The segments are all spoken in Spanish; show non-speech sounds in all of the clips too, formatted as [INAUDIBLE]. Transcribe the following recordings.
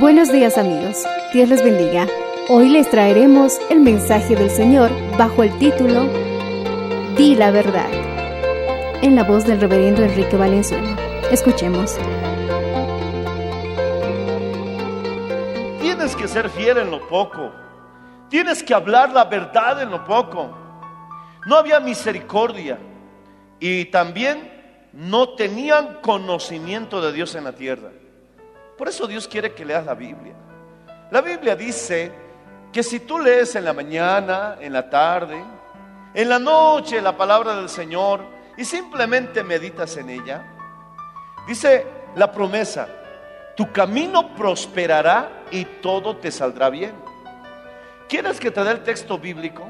Buenos días amigos, Dios les bendiga. Hoy les traeremos el mensaje del Señor bajo el título Di la verdad, en la voz del reverendo Enrique Valenzuela. Escuchemos. Tienes que ser fiel en lo poco. Tienes que hablar la verdad en lo poco. No había misericordia y también no tenían conocimiento de Dios en la tierra. Por eso Dios quiere que leas la Biblia. La Biblia dice que si tú lees en la mañana, en la tarde, en la noche la palabra del Señor y simplemente meditas en ella, dice la promesa, tu camino prosperará y todo te saldrá bien. ¿Quieres que te dé el texto bíblico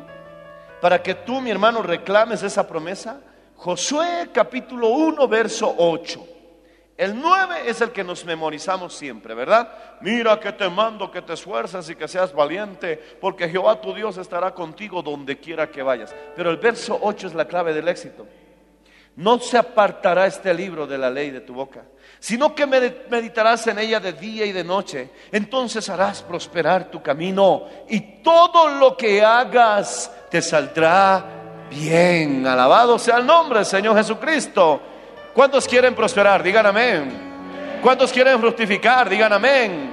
para que tú, mi hermano, reclames esa promesa? Josué capítulo 1, verso 8. El 9 es el que nos memorizamos siempre, ¿verdad? Mira que te mando que te esfuerces y que seas valiente, porque Jehová tu Dios estará contigo donde quiera que vayas. Pero el verso 8 es la clave del éxito. No se apartará este libro de la ley de tu boca, sino que med- meditarás en ella de día y de noche. Entonces harás prosperar tu camino y todo lo que hagas te saldrá bien. Alabado sea el nombre del Señor Jesucristo. ¿Cuántos quieren prosperar? Digan amén. ¿Cuántos quieren fructificar? Digan amén.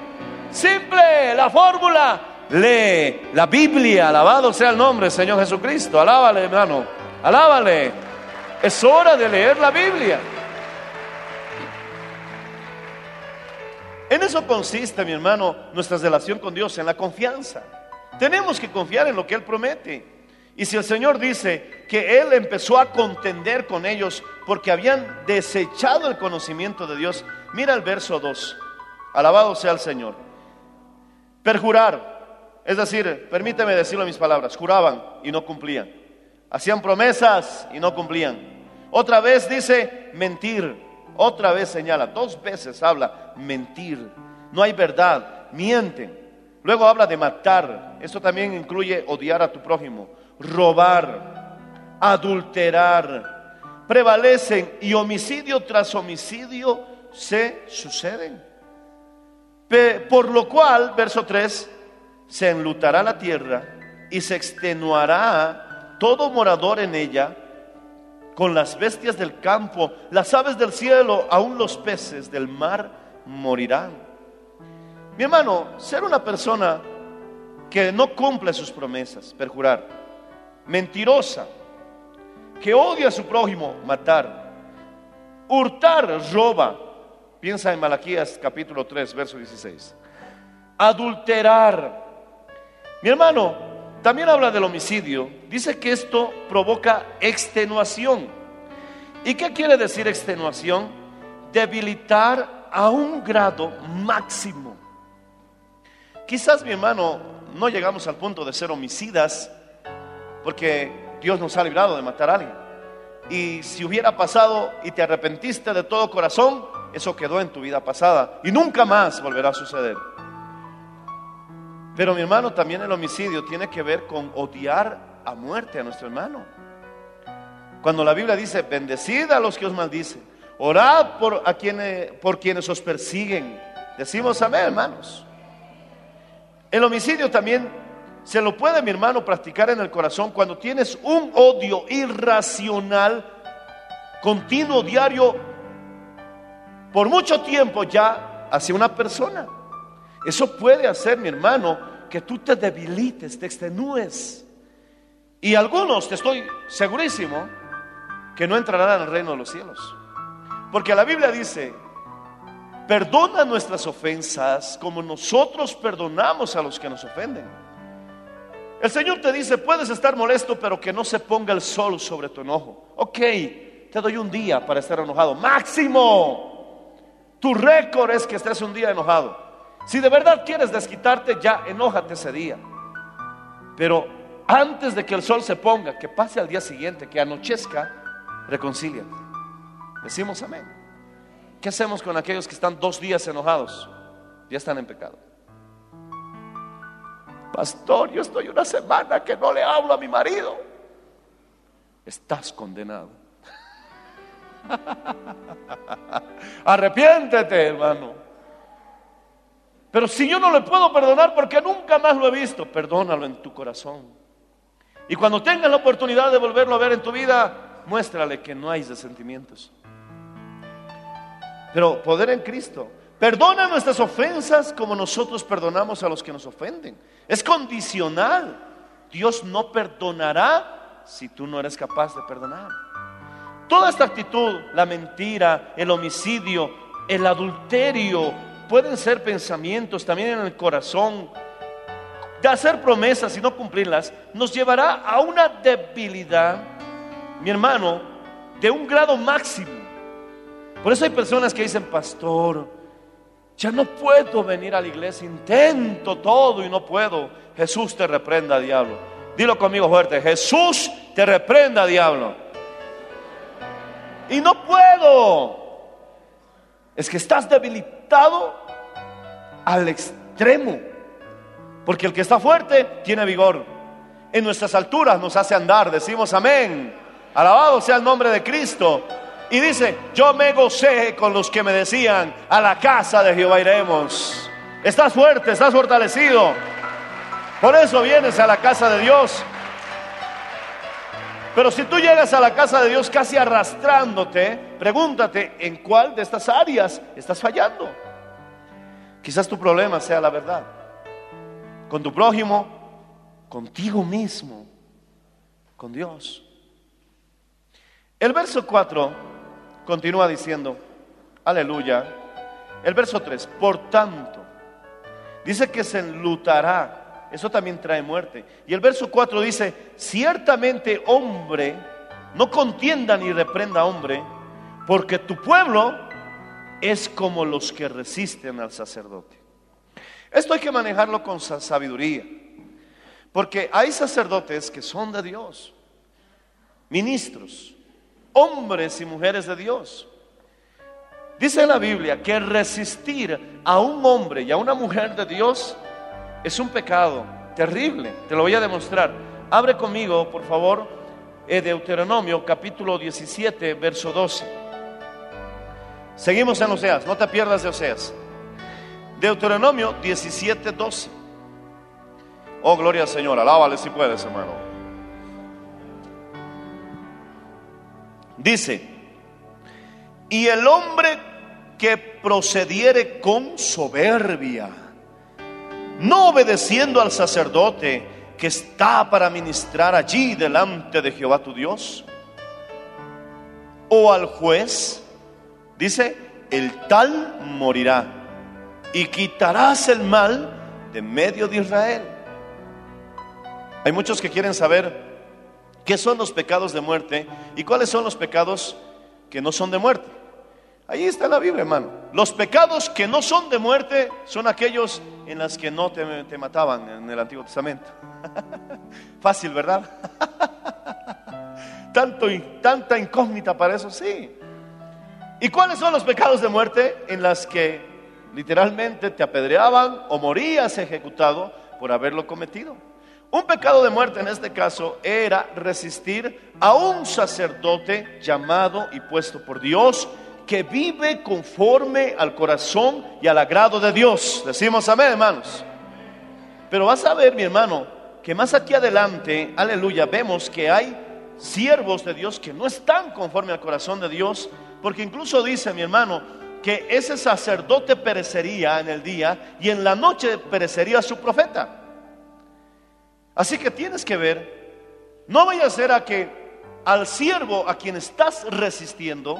Simple, la fórmula. Lee la Biblia. Alabado sea el nombre Señor Jesucristo. Alábale, hermano. Alábale. Es hora de leer la Biblia. En eso consiste, mi hermano, nuestra relación con Dios, en la confianza. Tenemos que confiar en lo que Él promete. Y si el Señor dice que Él empezó a contender con ellos porque habían desechado el conocimiento de Dios, mira el verso 2. Alabado sea el Señor. Perjurar, es decir, permíteme decirlo en mis palabras, juraban y no cumplían. Hacían promesas y no cumplían. Otra vez dice mentir, otra vez señala, dos veces habla mentir. No hay verdad, mienten. Luego habla de matar, esto también incluye odiar a tu prójimo, robar, adulterar, prevalecen y homicidio tras homicidio se suceden. Por lo cual, verso 3, se enlutará la tierra y se extenuará todo morador en ella con las bestias del campo, las aves del cielo, aún los peces del mar morirán. Mi hermano, ser una persona que no cumple sus promesas, perjurar, mentirosa, que odia a su prójimo, matar, hurtar, roba. Piensa en Malaquías capítulo 3, verso 16. Adulterar. Mi hermano, también habla del homicidio. Dice que esto provoca extenuación. ¿Y qué quiere decir extenuación? Debilitar a un grado máximo. Quizás, mi hermano, no llegamos al punto de ser homicidas, porque Dios nos ha librado de matar a alguien. Y si hubiera pasado y te arrepentiste de todo corazón, eso quedó en tu vida pasada y nunca más volverá a suceder. Pero mi hermano, también el homicidio tiene que ver con odiar a muerte a nuestro hermano. Cuando la Biblia dice, bendecid a los que os maldicen, orad por, a quienes, por quienes os persiguen. Decimos amén, hermanos. El homicidio también se lo puede, mi hermano, practicar en el corazón cuando tienes un odio irracional, continuo, diario, por mucho tiempo ya hacia una persona. Eso puede hacer, mi hermano, que tú te debilites, te extenúes. Y algunos, te estoy segurísimo, que no entrarán al reino de los cielos. Porque la Biblia dice, perdona nuestras ofensas como nosotros perdonamos a los que nos ofenden. El Señor te dice, puedes estar molesto, pero que no se ponga el sol sobre tu enojo. Ok, te doy un día para estar enojado. Máximo. Tu récord es que estés un día enojado. Si de verdad quieres desquitarte, ya enójate ese día. Pero antes de que el sol se ponga, que pase al día siguiente, que anochezca, reconcíliate. Decimos amén. ¿Qué hacemos con aquellos que están dos días enojados? Ya están en pecado. Pastor, yo estoy una semana que no le hablo a mi marido. Estás condenado. [LAUGHS] Arrepiéntete, hermano. Pero si yo no le puedo perdonar porque nunca más lo he visto, perdónalo en tu corazón. Y cuando tengas la oportunidad de volverlo a ver en tu vida, muéstrale que no hay resentimientos. Pero poder en Cristo. Perdona nuestras ofensas como nosotros perdonamos a los que nos ofenden. Es condicional. Dios no perdonará si tú no eres capaz de perdonar. Toda esta actitud, la mentira, el homicidio, el adulterio, pueden ser pensamientos también en el corazón. De hacer promesas y no cumplirlas nos llevará a una debilidad, mi hermano, de un grado máximo. Por eso hay personas que dicen, pastor, ya no puedo venir a la iglesia, intento todo y no puedo. Jesús te reprenda, diablo. Dilo conmigo fuerte, Jesús te reprenda, diablo. Y no puedo. Es que estás debilitado al extremo. Porque el que está fuerte tiene vigor. En nuestras alturas nos hace andar. Decimos amén. Alabado sea el nombre de Cristo. Y dice, yo me gocé con los que me decían, a la casa de Jehová iremos. Estás fuerte, estás fortalecido. Por eso vienes a la casa de Dios. Pero si tú llegas a la casa de Dios casi arrastrándote, pregúntate en cuál de estas áreas estás fallando. Quizás tu problema sea la verdad. Con tu prójimo, contigo mismo, con Dios. El verso 4 continúa diciendo, aleluya. El verso 3, por tanto, dice que se enlutará. Eso también trae muerte. Y el verso 4 dice, ciertamente hombre, no contienda ni reprenda hombre, porque tu pueblo es como los que resisten al sacerdote. Esto hay que manejarlo con sabiduría, porque hay sacerdotes que son de Dios, ministros, hombres y mujeres de Dios. Dice la Biblia que resistir a un hombre y a una mujer de Dios es un pecado terrible. Te lo voy a demostrar. Abre conmigo, por favor, eh, Deuteronomio capítulo 17, verso 12. Seguimos en Oseas, no te pierdas de Oseas. Deuteronomio 17, 12. Oh, gloria al Señor, alábale si puedes, hermano. Dice, y el hombre que procediere con soberbia, no obedeciendo al sacerdote que está para ministrar allí delante de Jehová tu Dios, o al juez, dice, el tal morirá y quitarás el mal de medio de Israel. Hay muchos que quieren saber qué son los pecados de muerte y cuáles son los pecados que no son de muerte. Ahí está la Biblia, hermano. Los pecados que no son de muerte son aquellos en los que no te, te mataban en el Antiguo Testamento. [LAUGHS] Fácil, ¿verdad? [LAUGHS] Tanto, tanta incógnita para eso, sí. ¿Y cuáles son los pecados de muerte en las que literalmente te apedreaban o morías ejecutado por haberlo cometido? Un pecado de muerte en este caso era resistir a un sacerdote llamado y puesto por Dios que vive conforme al corazón y al agrado de Dios. Decimos amén, hermanos. Pero vas a ver, mi hermano, que más aquí adelante, aleluya, vemos que hay siervos de Dios que no están conforme al corazón de Dios, porque incluso dice mi hermano que ese sacerdote perecería en el día y en la noche perecería su profeta. Así que tienes que ver, no vaya a ser a que al siervo a quien estás resistiendo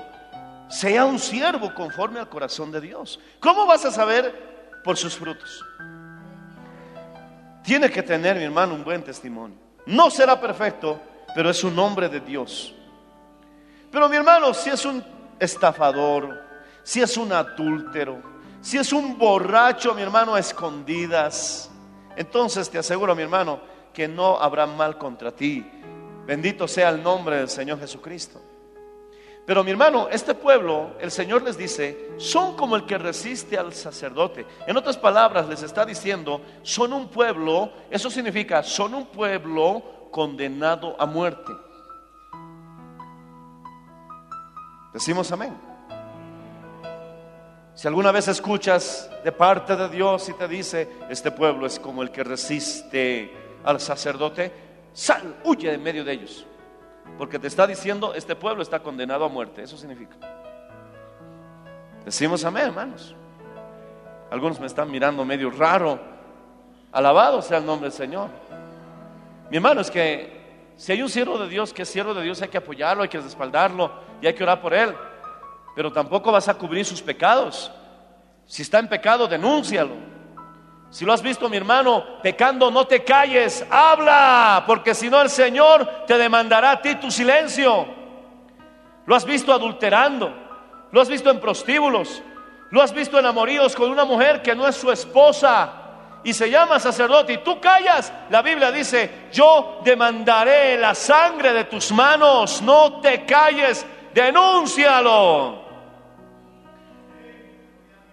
sea un siervo conforme al corazón de Dios. ¿Cómo vas a saber? Por sus frutos. Tiene que tener, mi hermano, un buen testimonio. No será perfecto, pero es un hombre de Dios. Pero mi hermano, si es un estafador, si es un adúltero, si es un borracho, mi hermano, a escondidas, entonces te aseguro, mi hermano, que no habrá mal contra ti. Bendito sea el nombre del Señor Jesucristo. Pero mi hermano, este pueblo, el Señor les dice, son como el que resiste al sacerdote. En otras palabras, les está diciendo, son un pueblo, eso significa, son un pueblo condenado a muerte. Decimos amén. Si alguna vez escuchas de parte de Dios y te dice, este pueblo es como el que resiste al sacerdote, sal, huye en medio de ellos. Porque te está diciendo, este pueblo está condenado a muerte. Eso significa. Decimos amén, hermanos. Algunos me están mirando medio raro. Alabado sea el nombre del Señor. Mi hermano, es que si hay un siervo de Dios que es siervo de Dios, hay que apoyarlo, hay que respaldarlo y hay que orar por él. Pero tampoco vas a cubrir sus pecados. Si está en pecado, denúncialo. Si lo has visto, mi hermano, pecando, no te calles, habla, porque si no el Señor te demandará a ti tu silencio. Lo has visto adulterando, lo has visto en prostíbulos, lo has visto en amoríos con una mujer que no es su esposa y se llama sacerdote y tú callas. La Biblia dice, yo demandaré la sangre de tus manos, no te calles, denúncialo.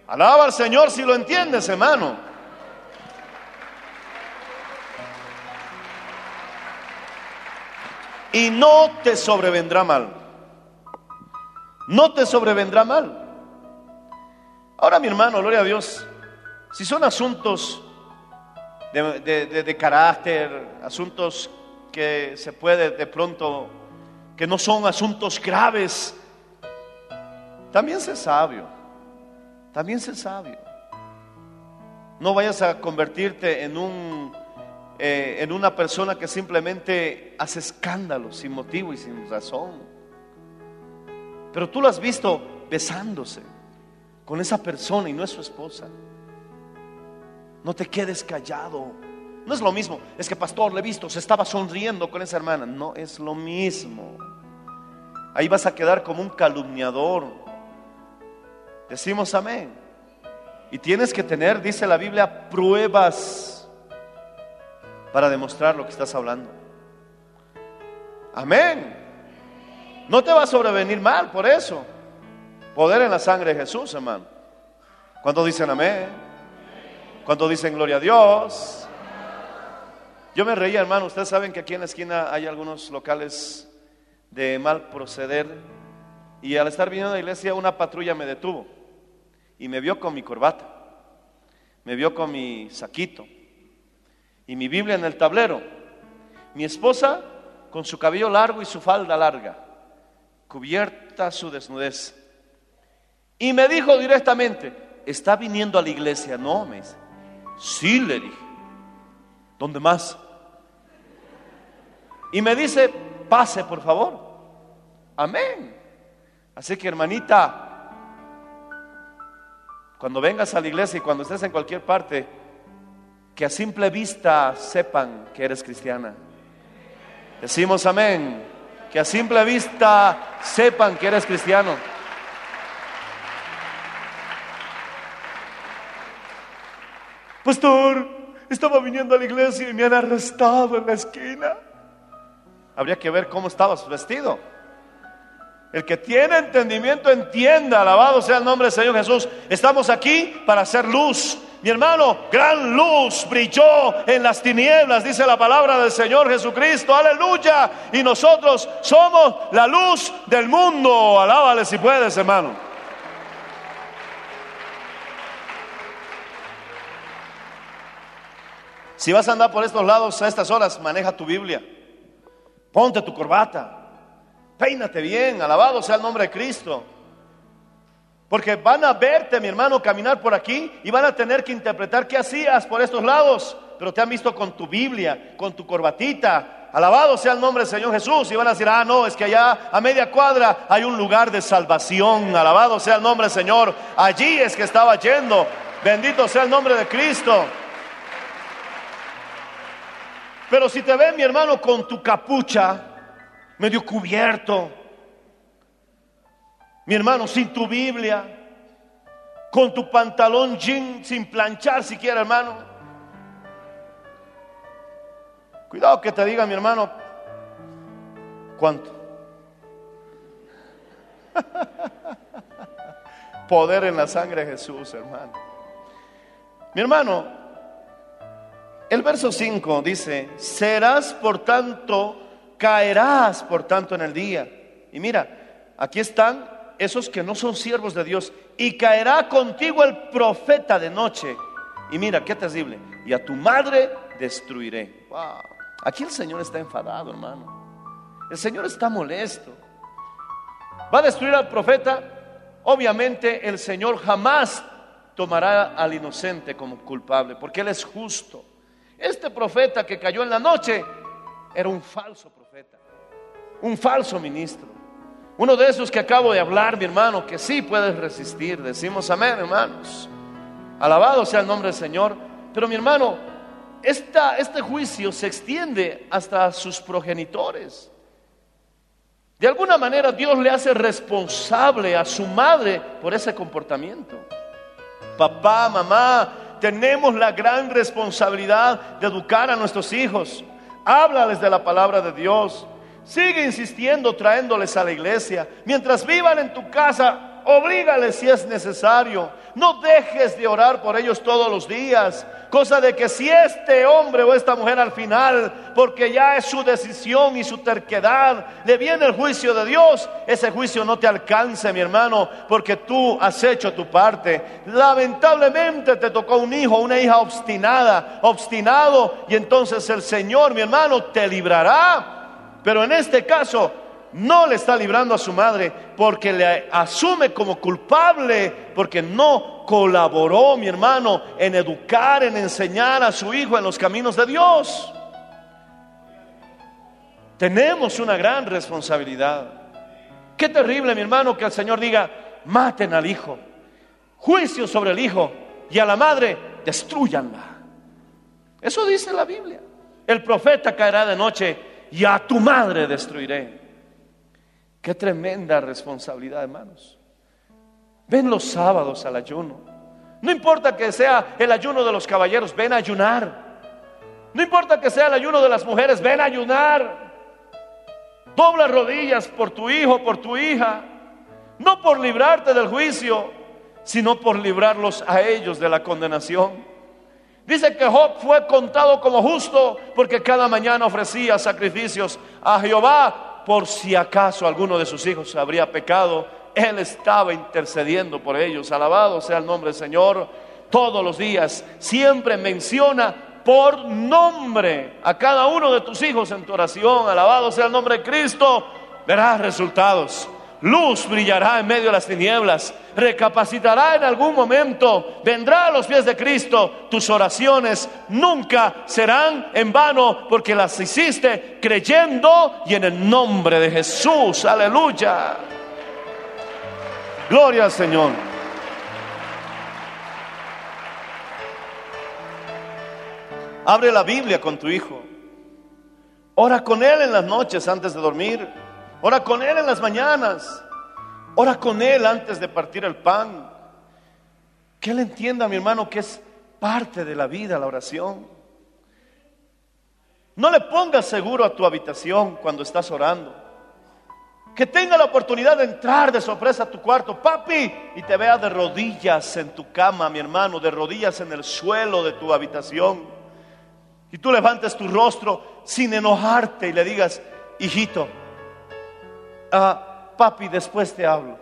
Alaba al Señor si lo entiendes, hermano. Y no te sobrevendrá mal. No te sobrevendrá mal. Ahora mi hermano, gloria a Dios, si son asuntos de, carácter, asuntos que se puede de pronto, que no son asuntos graves, también sé sabio, también sé sabio. No vayas a convertirte en un eh, en una persona que simplemente hace escándalo sin motivo y sin razón. Pero tú lo has visto besándose con esa persona y no es su esposa. No te quedes callado. No es lo mismo. Es que pastor, le he visto, se estaba sonriendo con esa hermana. No es lo mismo. Ahí vas a quedar como un calumniador. Decimos amén. Y tienes que tener, dice la Biblia, pruebas para demostrar lo que estás hablando. Amén. No te va a sobrevenir mal por eso. Poder en la sangre de Jesús, hermano. ¿Cuántos dicen amén? ¿Cuántos dicen gloria a Dios? Yo me reía, hermano. Ustedes saben que aquí en la esquina hay algunos locales de mal proceder. Y al estar viniendo a la iglesia, una patrulla me detuvo. Y me vio con mi corbata. Me vio con mi saquito y mi Biblia en el tablero. Mi esposa con su cabello largo y su falda larga, cubierta su desnudez. Y me dijo directamente, ¿está viniendo a la iglesia? No, me dice. Sí, le dije. ¿Dónde más? Y me dice, pase por favor. Amén. Así que hermanita, cuando vengas a la iglesia y cuando estés en cualquier parte, que a simple vista sepan que eres cristiana. Decimos amén. Que a simple vista sepan que eres cristiano. Pastor, estaba viniendo a la iglesia y me han arrestado en la esquina. Habría que ver cómo estabas vestido. El que tiene entendimiento entienda, alabado sea el nombre del Señor Jesús. Estamos aquí para hacer luz, Mi hermano, gran luz brilló en las tinieblas, dice la palabra del Señor Jesucristo. Aleluya. Y nosotros somos la luz del mundo. Alábale si puedes, hermano. Si vas a andar por estos lados a estas horas, maneja tu Biblia. Ponte tu corbata. Peínate bien. Alabado sea el nombre de Cristo. Porque van a verte, mi hermano, caminar por aquí y van a tener que interpretar qué hacías por estos lados. Pero te han visto con tu Biblia, con tu corbatita. Alabado sea el nombre del Señor Jesús. Y van a decir, ah, no, es que allá a media cuadra hay un lugar de salvación. Alabado sea el nombre del Señor. Allí es que estaba yendo. Bendito sea el nombre de Cristo. Pero si te ven, mi hermano, con tu capucha, medio cubierto, mi hermano, sin tu Biblia, con tu pantalón jean sin planchar siquiera, hermano. Cuidado que te diga mi hermano, ¿cuánto? [LAUGHS] Poder en la sangre de Jesús, hermano. Mi hermano, el verso 5 dice, serás por tanto, caerás por tanto en el día. Y mira, aquí están esos que no son siervos de Dios, y caerá contigo el profeta de noche. Y mira, qué terrible, y a tu madre destruiré. Wow. Aquí el Señor está enfadado, hermano. El Señor está molesto. Va a destruir al profeta. Obviamente el Señor jamás tomará al inocente como culpable, porque Él es justo. Este profeta que cayó en la noche era un falso profeta, un falso ministro. Uno de esos que acabo de hablar, mi hermano, que sí puedes resistir. Decimos amén, hermanos. Alabado sea el nombre del Señor. Pero mi hermano, este juicio se extiende hasta sus progenitores. De alguna manera Dios le hace responsable a su madre por ese comportamiento. Papá, mamá, tenemos la gran responsabilidad de educar a nuestros hijos. Háblales de la palabra de Dios. Sigue insistiendo trayéndoles a la iglesia. Mientras vivan en tu casa, oblígales si es necesario. No dejes de orar por ellos todos los días. Cosa de que si este hombre o esta mujer al final, porque ya es su decisión y su terquedad, le viene el juicio de Dios, ese juicio no te alcance, mi hermano, porque tú has hecho tu parte. Lamentablemente te tocó un hijo, una hija obstinada, obstinado, y entonces el Señor, mi hermano, te librará pero en este caso no le está librando a su madre porque le asume como culpable, porque no colaboró, mi hermano, en educar, en enseñar a su hijo en los caminos de Dios. Tenemos una gran responsabilidad. Qué terrible, mi hermano, que el Señor diga, maten al hijo, juicio sobre el hijo y a la madre, destruyanla. Eso dice la Biblia. El profeta caerá de noche y a tu madre destruiré. Qué tremenda responsabilidad, hermanos. Ven los sábados al ayuno. No importa que sea el ayuno de los caballeros, ven a ayunar. No importa que sea el ayuno de las mujeres, ven a ayunar. Dobla rodillas por tu hijo, por tu hija. No por librarte del juicio, sino por librarlos a ellos de la condenación. Dice que Job fue contado como justo porque cada mañana ofrecía sacrificios a Jehová por si acaso alguno de sus hijos habría pecado. Él estaba intercediendo por ellos. Alabado sea el nombre del Señor. Todos los días siempre menciona por nombre a cada uno de tus hijos en tu oración. Alabado sea el nombre de Cristo. Verás resultados. Luz brillará en medio de las tinieblas, recapacitará en algún momento, vendrá a los pies de Cristo. Tus oraciones nunca serán en vano porque las hiciste creyendo y en el nombre de Jesús. Aleluya. Gloria al Señor. Abre la Biblia con tu hijo. Ora con él en las noches antes de dormir. Ora con Él en las mañanas. Ora con Él antes de partir el pan. Que Él entienda, mi hermano, que es parte de la vida la oración. No le pongas seguro a tu habitación cuando estás orando. que tenga la oportunidad de entrar de sorpresa a tu cuarto, papi, y te vea de rodillas en tu cama, mi hermano, de rodillas en el suelo de tu habitación. Y tú levantes tu rostro sin enojarte y le digas, hijito, ah, papi, después te hablo.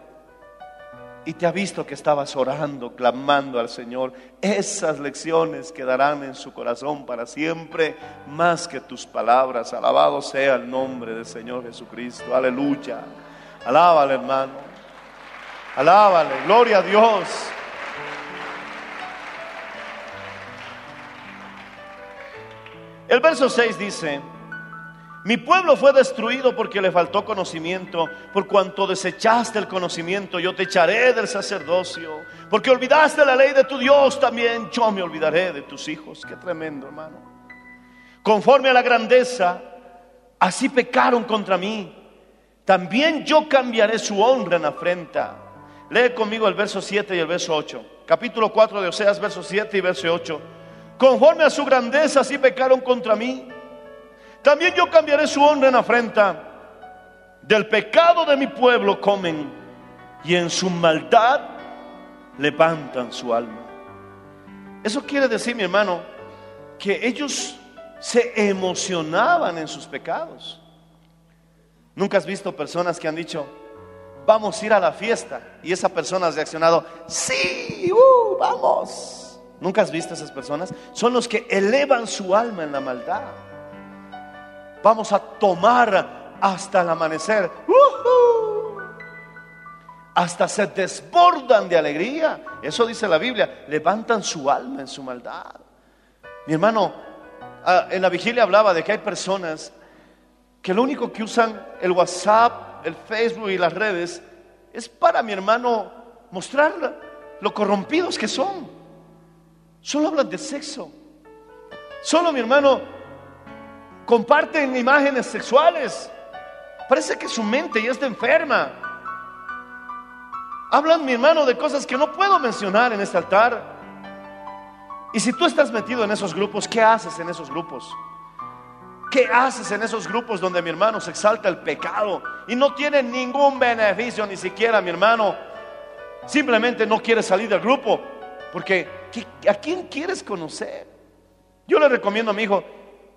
Y te ha visto que estabas orando, clamando al Señor. Esas lecciones quedarán en su corazón para siempre, más que tus palabras. Alabado sea el nombre del Señor Jesucristo. Aleluya. Alábale, hermano. Alábale. Gloria a Dios. El verso 6 dice, mi pueblo fue destruido porque le faltó conocimiento. Por cuanto desechaste el conocimiento, yo te echaré del sacerdocio. Porque olvidaste la ley de tu Dios, también yo me olvidaré de tus hijos. Qué tremendo, hermano. Conforme a la grandeza, así pecaron contra mí. También yo cambiaré su honra en afrenta. Lee conmigo el verso 7 y el verso 8. Capítulo 4 de Oseas, verso 7 y verso 8. Conforme a su grandeza, así pecaron contra mí. También yo cambiaré su honra en afrenta. Del pecado de mi pueblo comen y en su maldad levantan su alma. Eso quiere decir, mi hermano, que ellos se emocionaban en sus pecados. Nunca has visto personas que han dicho, vamos a ir a la fiesta. Y esa persona ha reaccionado, sí, uh, vamos. Nunca has visto esas personas. Son los que elevan su alma en la maldad. Vamos a tomar hasta el amanecer. ¡Uhú! Hasta se desbordan de alegría. Eso dice la Biblia. Levantan su alma en su maldad. Mi hermano, ah, en la vigilia hablaba de que hay personas que lo único que usan el WhatsApp, el Facebook y las redes es para mi hermano mostrar lo corrompidos que son. Solo hablan de sexo. Solo mi hermano comparten imágenes sexuales. Parece que su mente ya está enferma. Hablan, mi hermano, de cosas que no puedo mencionar en este altar. Y si tú estás metido en esos grupos, ¿qué haces en esos grupos? ¿Qué haces en esos grupos donde mi hermano se exalta el pecado y no tiene ningún beneficio, ni siquiera mi hermano? Simplemente no quiere salir del grupo porque ¿a quién quieres conocer? Yo le recomiendo a mi hijo,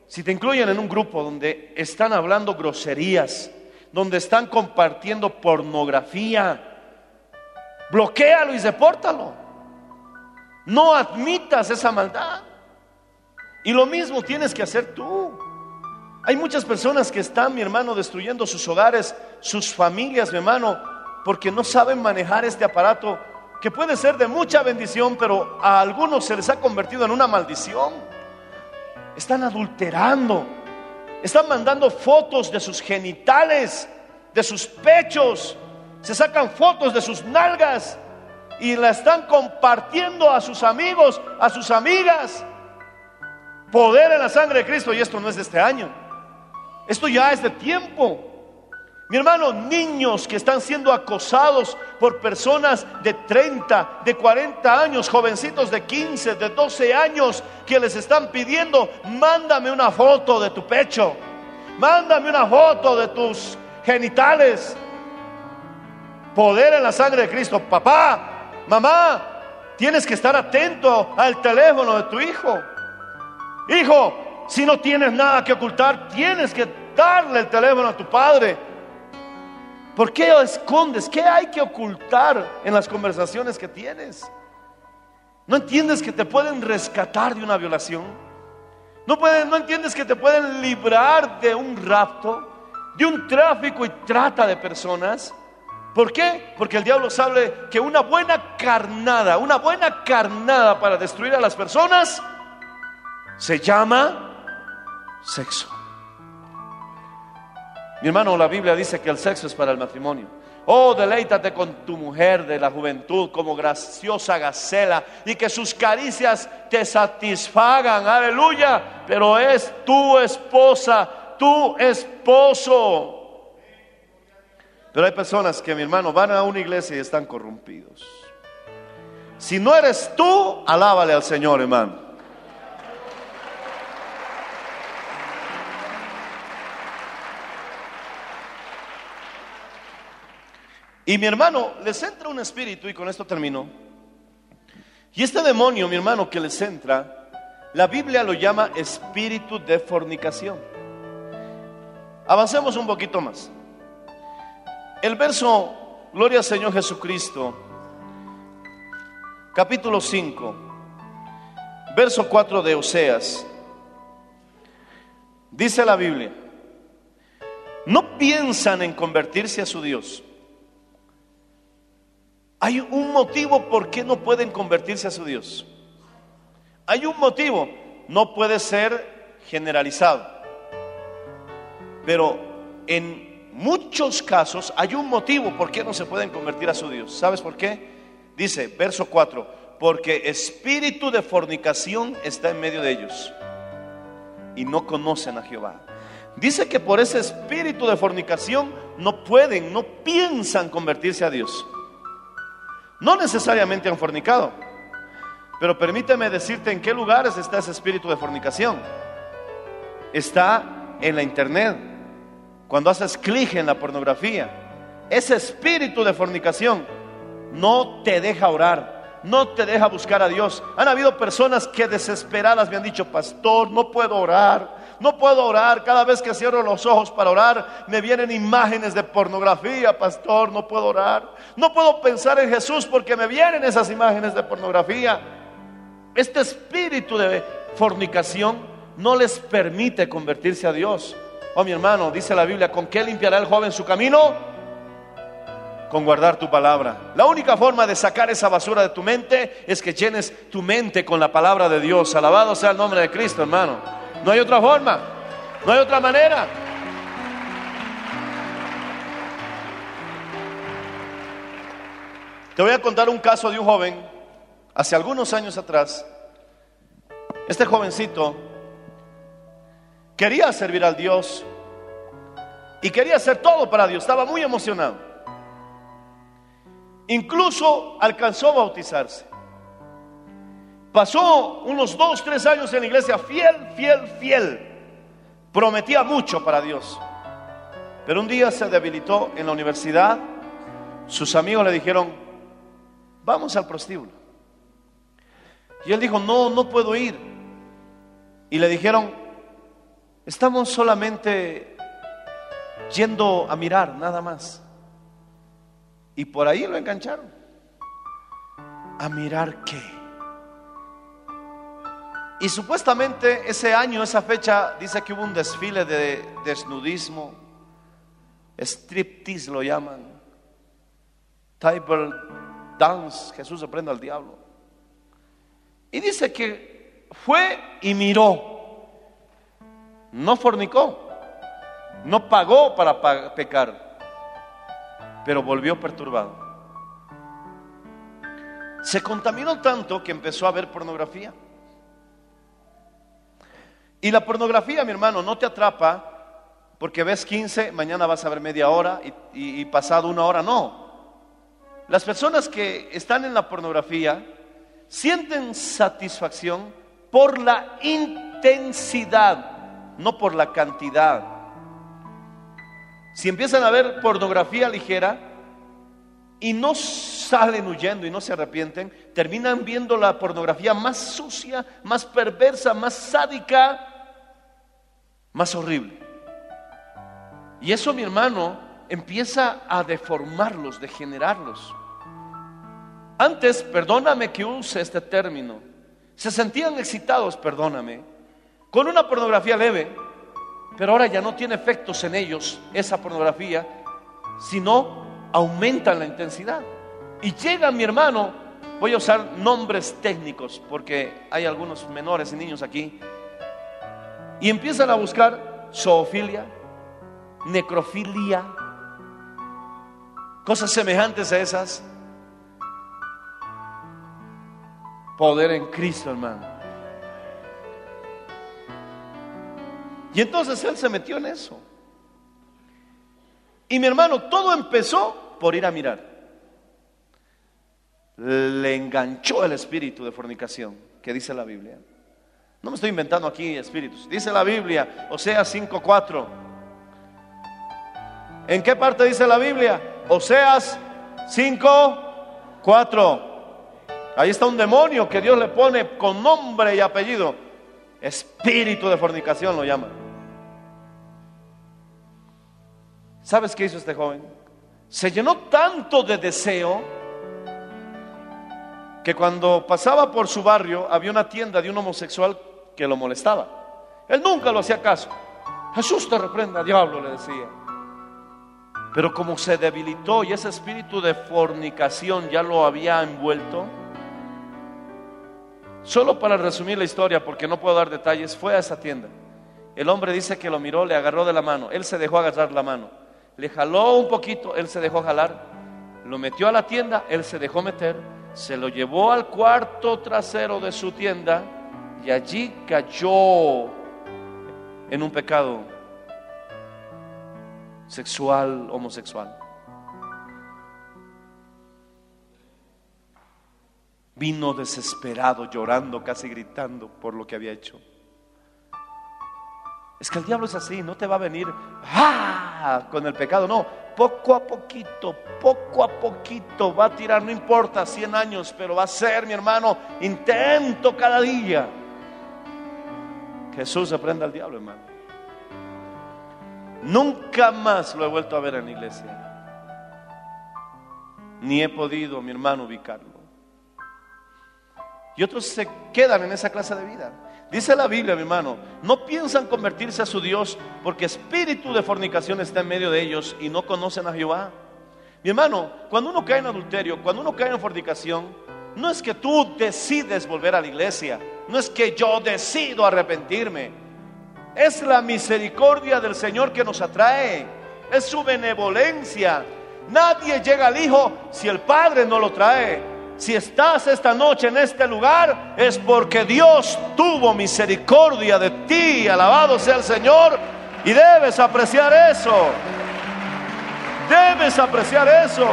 si te incluyen en un grupo donde están hablando groserías, donde están compartiendo pornografía, bloquealo y depórtalo. No admitas esa maldad. Y lo mismo tienes que hacer tú. Hay muchas personas que están, mi hermano, destruyendo sus hogares, sus familias, mi hermano, porque no saben manejar este aparato que puede ser de mucha bendición, pero a algunos se les ha convertido en una maldición están adulterando, están mandando fotos de sus genitales, de sus pechos, se sacan fotos de sus nalgas y la están compartiendo a sus amigos, a sus amigas. Poder en la sangre de Cristo y esto no es de este año, esto ya es de tiempo. Mi hermano, niños que están siendo acosados por personas de 30, de 40 años, jovencitos de 15, de 12 años, que les están pidiendo, mándame una foto de tu pecho, mándame una foto de tus genitales. Poder en la sangre de Cristo. Papá, mamá, tienes que estar atento al teléfono de tu hijo. Hijo, si no tienes nada que ocultar, tienes que darle el teléfono a tu padre ¿Por qué escondes? ¿Qué hay que ocultar en las conversaciones que tienes? ¿No entiendes que te pueden rescatar de una violación? ¿No, ¿No entiendes que te pueden librar de un rapto, de un tráfico y trata de personas? ¿Por qué? Porque el diablo sabe que una buena carnada, una buena carnada para destruir a las personas se llama sexo. Mi hermano, la Biblia dice que el sexo es para el matrimonio. Oh, deleítate con tu mujer de la juventud como graciosa gacela y que sus caricias te satisfagan. Aleluya. Pero es tu esposa, tu esposo. Pero hay personas que, mi hermano, van a una iglesia y están corrompidos. Si no eres tú, alábale al Señor, hermano. Y mi hermano, les entra un espíritu, y con esto termino. Y este demonio, mi hermano, que les entra, la Biblia lo llama espíritu de fornicación. Avancemos un poquito más. El verso, Gloria al Señor Jesucristo, capítulo 5, verso 4 de Oseas, dice la Biblia, no piensan en convertirse a su Dios. Hay un motivo por qué no pueden convertirse a su Dios. Hay un motivo, no puede ser generalizado. Pero en muchos casos hay un motivo por qué no se pueden convertir a su Dios. ¿Sabes por qué? Dice, verso 4, porque espíritu de fornicación está en medio de ellos y no conocen a Jehová. Dice que por ese espíritu de fornicación no pueden, no piensan convertirse a Dios. No necesariamente han fornicado, pero permíteme decirte en qué lugares está ese espíritu de fornicación. Está en la internet, cuando haces clic en la pornografía. Ese espíritu de fornicación no te deja orar, no te deja buscar a Dios. Han habido personas que desesperadas me han dicho, pastor, no puedo orar, no puedo orar. Cada vez que cierro los ojos para orar, me vienen imágenes de pornografía, pastor, no puedo orar. No puedo pensar en Jesús porque me vienen esas imágenes de pornografía. Este espíritu de fornicación no les permite convertirse a Dios. Oh, mi hermano, dice la Biblia, ¿con qué limpiará el joven su camino? Con guardar tu palabra. La única forma de sacar esa basura de tu mente es que llenes tu mente con la palabra de Dios. Alabado sea el nombre de Cristo, hermano. No hay otra forma, no hay otra manera. Te voy a contar un caso de un joven, hace algunos años atrás. Este jovencito quería servir al Dios y quería hacer todo para Dios, estaba muy emocionado. Incluso alcanzó a bautizarse. Pasó unos dos, tres años en la iglesia, fiel, fiel, fiel. Prometía mucho para Dios. Pero un día se debilitó en la universidad. Sus amigos le dijeron, vamos al prostíbulo. Y él dijo, no, no puedo ir. Y le dijeron, estamos solamente yendo a mirar, nada más. Y por ahí lo engancharon. ¿A mirar qué? Y supuestamente ese año, esa fecha, dice que hubo un desfile de desnudismo, striptease lo llaman, table dance, Jesús se prende al diablo. Y dice que fue y miró, no fornicó, no pagó para pa- pecar, pero volvió perturbado. Se contaminó tanto que empezó a ver pornografía. Y la pornografía, mi hermano, no te atrapa porque ves 15, mañana vas a ver media hora y, pasado una hora, no. Las personas que están en la pornografía sienten satisfacción por la intensidad, no por la cantidad. Si empiezan a ver pornografía ligera y no salen huyendo y no se arrepienten, terminan viendo la pornografía más sucia, más perversa, más sádica, más horrible. Y eso, mi hermano, empieza a deformarlos, degenerarlos. Antes, perdóname que use este término, se sentían excitados, perdóname, con una pornografía leve, pero ahora ya no tiene efectos en ellos esa pornografía, sino aumentan la intensidad. Y llega mi hermano, voy a usar nombres técnicos porque hay algunos menores y niños aquí, y empiezan a buscar zoofilia, necrofilia, cosas semejantes a esas. Poder en Cristo, hermano. Y entonces él se metió en eso. Y mi hermano, todo empezó por ir a mirar. Le enganchó el espíritu de fornicación, que dice la Biblia. No me estoy inventando aquí espíritus. Dice la Biblia, Oseas 5:4. ¿En qué parte dice la Biblia? Oseas cinco, cuatro. Ahí está un demonio que Dios le pone con nombre y apellido. Espíritu de fornicación lo llama. ¿Sabes qué hizo este joven? Se llenó tanto de deseo que cuando pasaba por su barrio había una tienda de un homosexual que lo molestaba. Él nunca lo hacía caso. Jesús te reprenda, diablo, le decía. Pero como se debilitó y ese espíritu de fornicación ya lo había envuelto, solo para resumir la historia, porque no puedo dar detalles, fue a esa tienda. El hombre dice que lo miró, le agarró de la mano, él se dejó agarrar la mano, le jaló un poquito, él se dejó jalar, lo metió a la tienda, él se dejó meter, se lo llevó al cuarto trasero de su tienda y allí cayó en un pecado sexual, homosexual. Vino desesperado, llorando, casi gritando por lo que había hecho. Es que el diablo es así, no te va a venir ¡ah! con el pecado, no, poco a poquito, poco a poquito va a tirar, no importa, 100 años, pero va a ser, mi hermano, intento cada día. Jesús aprenda al diablo, hermano. Nunca más lo he vuelto a ver en la iglesia. Ni he podido, mi hermano, ubicarlo. Y otros se quedan en esa clase de vida. Dice la Biblia, mi hermano, no piensan convertirse a su Dios porque espíritu de fornicación está en medio de ellos y no conocen a Jehová. Mi hermano, cuando uno cae en adulterio, cuando uno cae en fornicación, no es que tú decides volver a la iglesia, no es que yo decido arrepentirme, es la misericordia del Señor que nos atrae, es su benevolencia. Nadie llega al Hijo si el Padre no lo trae. Si estás esta noche en este lugar es porque Dios tuvo misericordia de ti. Alabado sea el Señor. Y debes apreciar eso. Debes apreciar eso.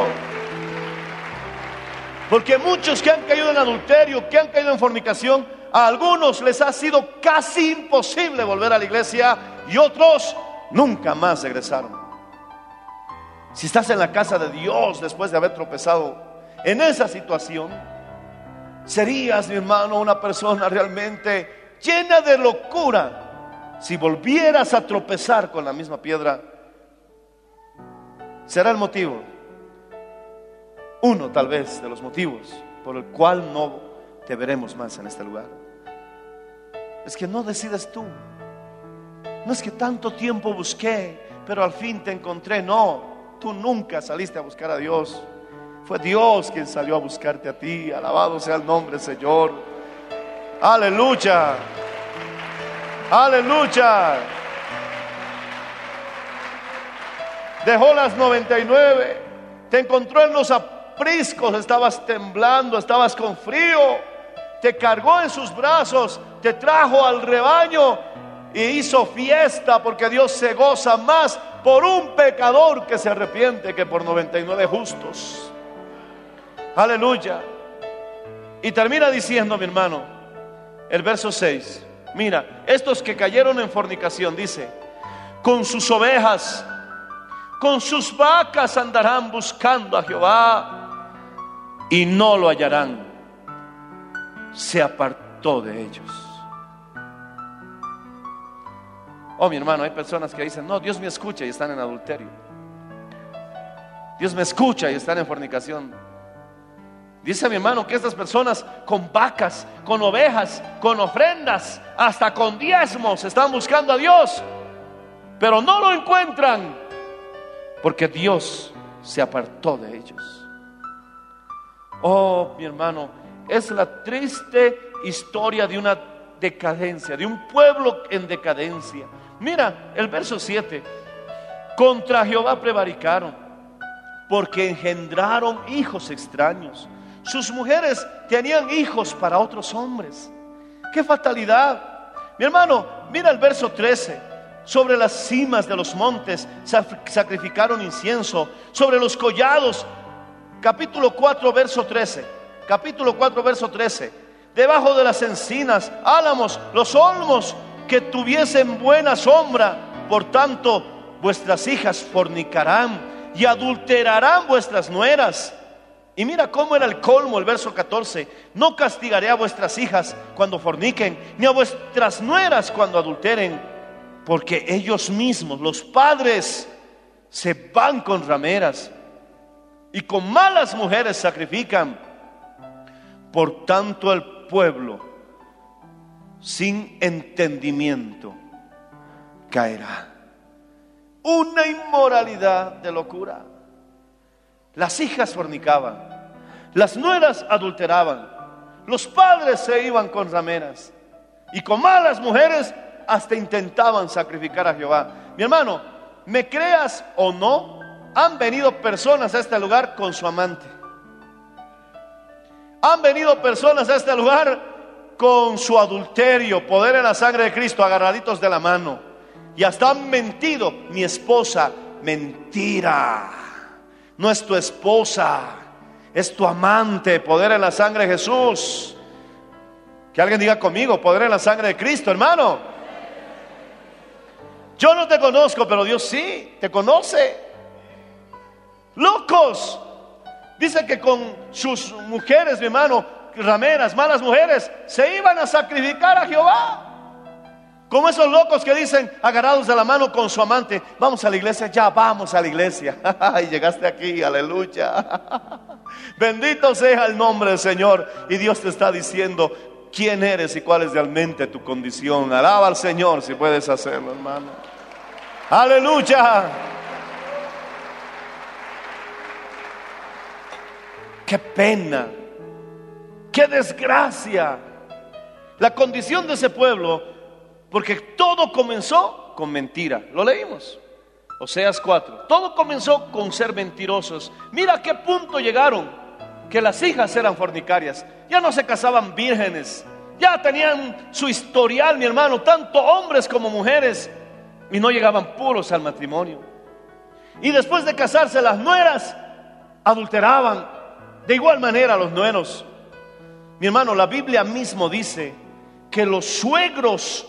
Porque muchos que han caído en adulterio, que han caído en fornicación, a algunos les ha sido casi imposible volver a la iglesia y otros nunca más regresaron. Si estás en la casa de Dios después de haber tropezado en esa situación, serías, mi hermano, una persona realmente llena de locura si volvieras a tropezar con la misma piedra. Será el motivo, uno tal vez de los motivos por el cual no te veremos más en este lugar. Es que no decides tú. No es que tanto tiempo busqué, pero al fin te encontré. No, tú nunca saliste a buscar a Dios. Fue Dios quien salió a buscarte a ti. Alabado sea el nombre, Señor. Aleluya. Aleluya. Dejó las 99. Te encontró en los apriscos. Estabas temblando, estabas con frío. Te cargó en sus brazos. Te trajo al rebaño y hizo fiesta porque Dios se goza más por un pecador que se arrepiente que por 99 justos. Aleluya. Y termina diciendo, mi hermano, el verso 6. Mira, estos que cayeron en fornicación, dice, con sus ovejas, con sus vacas andarán buscando a Jehová y no lo hallarán. Se apartó de ellos. Oh, mi hermano, hay personas que dicen, no, Dios me escucha y están en adulterio. Dios me escucha y están en fornicación. Dice mi hermano que estas personas con vacas, con ovejas, con ofrendas, hasta con diezmos están buscando a Dios, pero no lo encuentran porque Dios se apartó de ellos. Oh, mi hermano, es la triste historia de una decadencia, de un pueblo en decadencia. Mira el verso 7. Contra Jehová prevaricaron, porque engendraron hijos extraños sus mujeres tenían hijos para otros hombres. ¡Qué fatalidad! Mi hermano, mira el verso 13. Sobre las cimas de los montes sacrificaron incienso. Sobre los collados, capítulo 4, verso 13. Capítulo 4, verso 13. Debajo de las encinas, álamos, los olmos que tuviesen buena sombra. Por tanto, vuestras hijas fornicarán y adulterarán vuestras nueras Y mira cómo era el colmo, el verso 14. No castigaré a vuestras hijas cuando forniquen, ni a vuestras nueras cuando adulteren, porque ellos mismos, los padres, se van con rameras y con malas mujeres sacrifican. Por tanto el pueblo, sin entendimiento, caerá. Una inmoralidad de locura. Las hijas fornicaban, las nueras adulteraban, los padres se iban con rameras y con malas mujeres hasta intentaban sacrificar a Jehová. Mi hermano, me creas o no, han venido personas a este lugar con su amante. Han venido personas a este lugar con su adulterio, poder en la sangre de Cristo, agarraditos de la mano. Y hasta han mentido, mi esposa, mentira no es tu esposa, es tu amante, poder en la sangre de Jesús. Que alguien diga conmigo, poder en la sangre de Cristo, hermano. Yo no te conozco, pero Dios sí, te conoce. Locos. Dice que con sus mujeres, mi hermano, rameras, malas mujeres, se iban a sacrificar a Jehová. Como esos locos que dicen, agarrados de la mano con su amante, vamos a la iglesia, ya vamos a la iglesia. [LAUGHS] y llegaste aquí, aleluya. [LAUGHS] Bendito sea el nombre del Señor. Y Dios te está diciendo quién eres y cuál es realmente tu condición. Alaba al Señor si puedes hacerlo, hermano. Aleluya. Qué pena, qué desgracia. La condición de ese pueblo porque todo comenzó con mentira. Lo leímos. Oseas 4. Todo comenzó con ser mentirosos. Mira qué punto llegaron. Que las hijas eran fornicarias. Ya no se casaban vírgenes. Ya tenían su historial, mi hermano, tanto hombres como mujeres. Y no llegaban puros al matrimonio. Y después de casarse las nueras, adulteraban. De igual manera los nueros. Mi hermano, la Biblia mismo dice que los suegros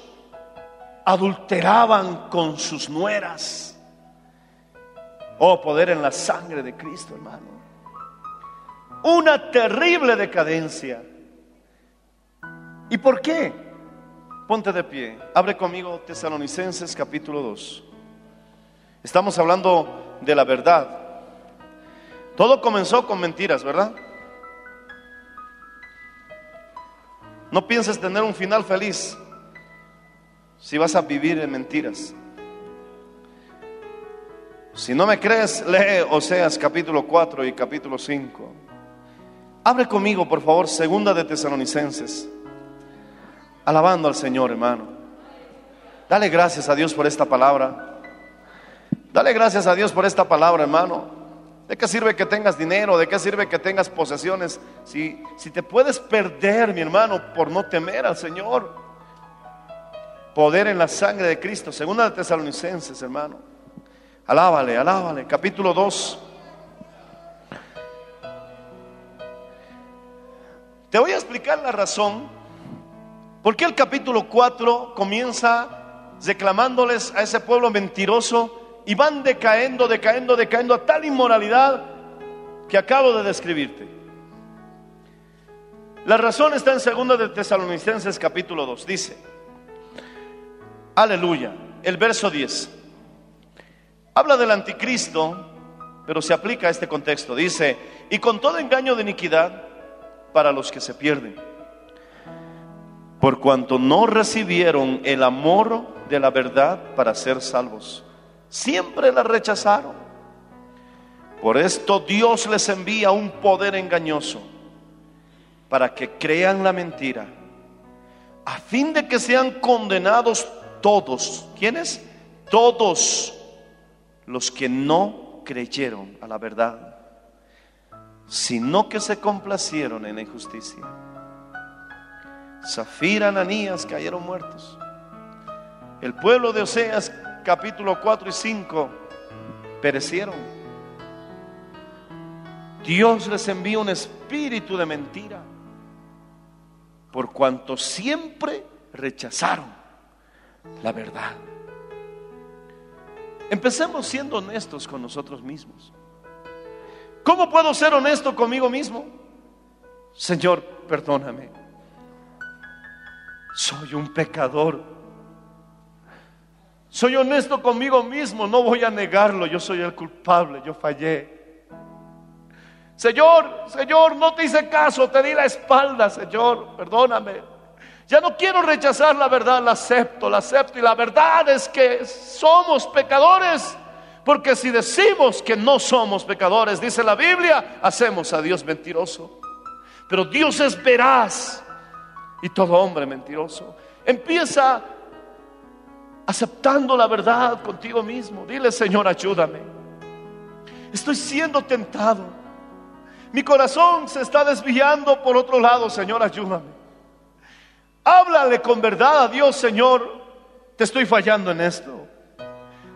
adulteraban con sus nueras. Oh, poder en la sangre de Cristo, hermano. Una terrible decadencia. ¿Y por qué? Ponte de pie. Abre conmigo Tesalonicenses capítulo 2. Estamos hablando de la verdad. Todo comenzó con mentiras, ¿verdad? No pienses tener un final feliz si vas a vivir en mentiras. Si no me crees, lee Oseas capítulo 4 y capítulo 5. Abre conmigo, por favor, segunda de Tesalonicenses. Alabando al Señor, hermano. Dale gracias a Dios por esta palabra. Dale gracias a Dios por esta palabra, hermano. ¿De qué sirve que tengas dinero? ¿De qué sirve que tengas posesiones? Si, si te puedes perder, mi hermano, por no temer al Señor poder en la sangre de Cristo. Segunda de Tesalonicenses, hermano. Alábale, alábale. Capítulo 2. Te voy a explicar la razón por qué el capítulo 4 comienza reclamándoles a ese pueblo mentiroso y van decayendo, decayendo, decayendo a tal inmoralidad que acabo de describirte. La razón está en segunda de Tesalonicenses capítulo 2. Dice, Aleluya. El verso 10. Habla del anticristo, pero se aplica a este contexto. Dice, y con todo engaño de iniquidad para los que se pierden, por cuanto no recibieron el amor de la verdad para ser salvos. Siempre la rechazaron. Por esto Dios les envía un poder engañoso para que crean la mentira, a fin de que sean condenados todos, ¿quiénes? Todos los que no creyeron a la verdad, sino que se complacieron en la injusticia. Zafira, Ananías cayeron muertos. El pueblo de Oseas, capítulo 4 y 5, perecieron. Dios les envió un espíritu de mentira, por cuanto siempre rechazaron la verdad. Empecemos siendo honestos con nosotros mismos. ¿Cómo puedo ser honesto conmigo mismo? Señor, perdóname. Soy un pecador. Soy honesto conmigo mismo, no voy a negarlo, yo soy el culpable, yo fallé. Señor, Señor, no te hice caso, te di la espalda, Señor, perdóname. Ya no quiero rechazar la verdad, la acepto, la acepto. Y la verdad es que somos pecadores. Porque si decimos que no somos pecadores, dice la Biblia, hacemos a Dios mentiroso. Pero Dios es veraz y todo hombre mentiroso. Empieza aceptando la verdad contigo mismo. Dile, Señor, ayúdame. Estoy siendo tentado. Mi corazón se está desviando por otro lado, Señor, ayúdame. Háblale con verdad a Dios, Señor. Te estoy fallando en esto.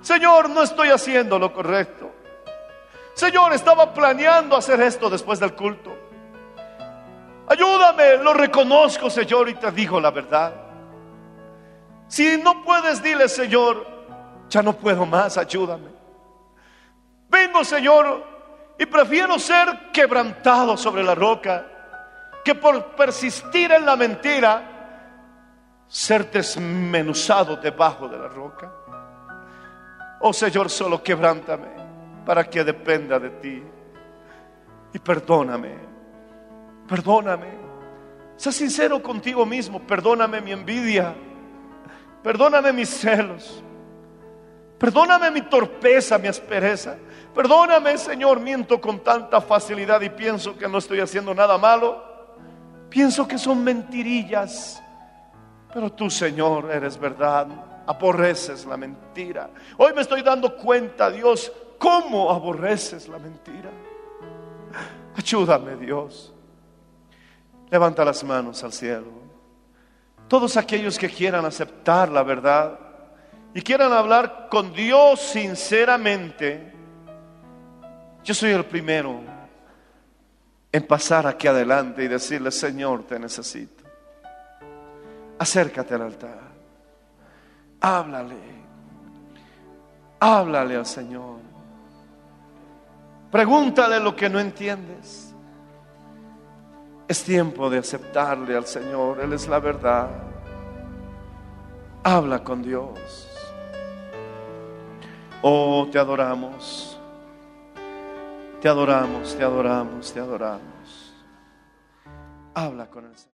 Señor, no estoy haciendo lo correcto. Señor, estaba planeando hacer esto después del culto. Ayúdame, lo reconozco, Señor, y te digo la verdad. Si no puedes, dile, Señor, ya no puedo más, ayúdame. Vengo, Señor, y prefiero ser quebrantado sobre la roca que por persistir en la mentira ser desmenuzado debajo de la roca. Oh Señor, solo quebrántame para que dependa de ti. Y perdóname, perdóname. Sé sincero contigo mismo, perdóname mi envidia, perdóname mis celos, perdóname mi torpeza, mi aspereza. Perdóname, Señor, miento con tanta facilidad y pienso que no estoy haciendo nada malo. Pienso que son mentirillas. Pero tú, Señor, eres verdad. Aborreces la mentira. Hoy me estoy dando cuenta, Dios, cómo aborreces la mentira. Ayúdame, Dios. Levanta las manos al cielo. Todos aquellos que quieran aceptar la verdad y quieran hablar con Dios sinceramente, yo soy el primero en pasar aquí adelante y decirle, Señor, te necesito. Acércate al altar. Háblale. Háblale al Señor. Pregúntale lo que no entiendes. Es tiempo de aceptarle al Señor. Él es la verdad. Habla con Dios. Oh, te adoramos. Te adoramos, te adoramos, te adoramos. Habla con el Señor.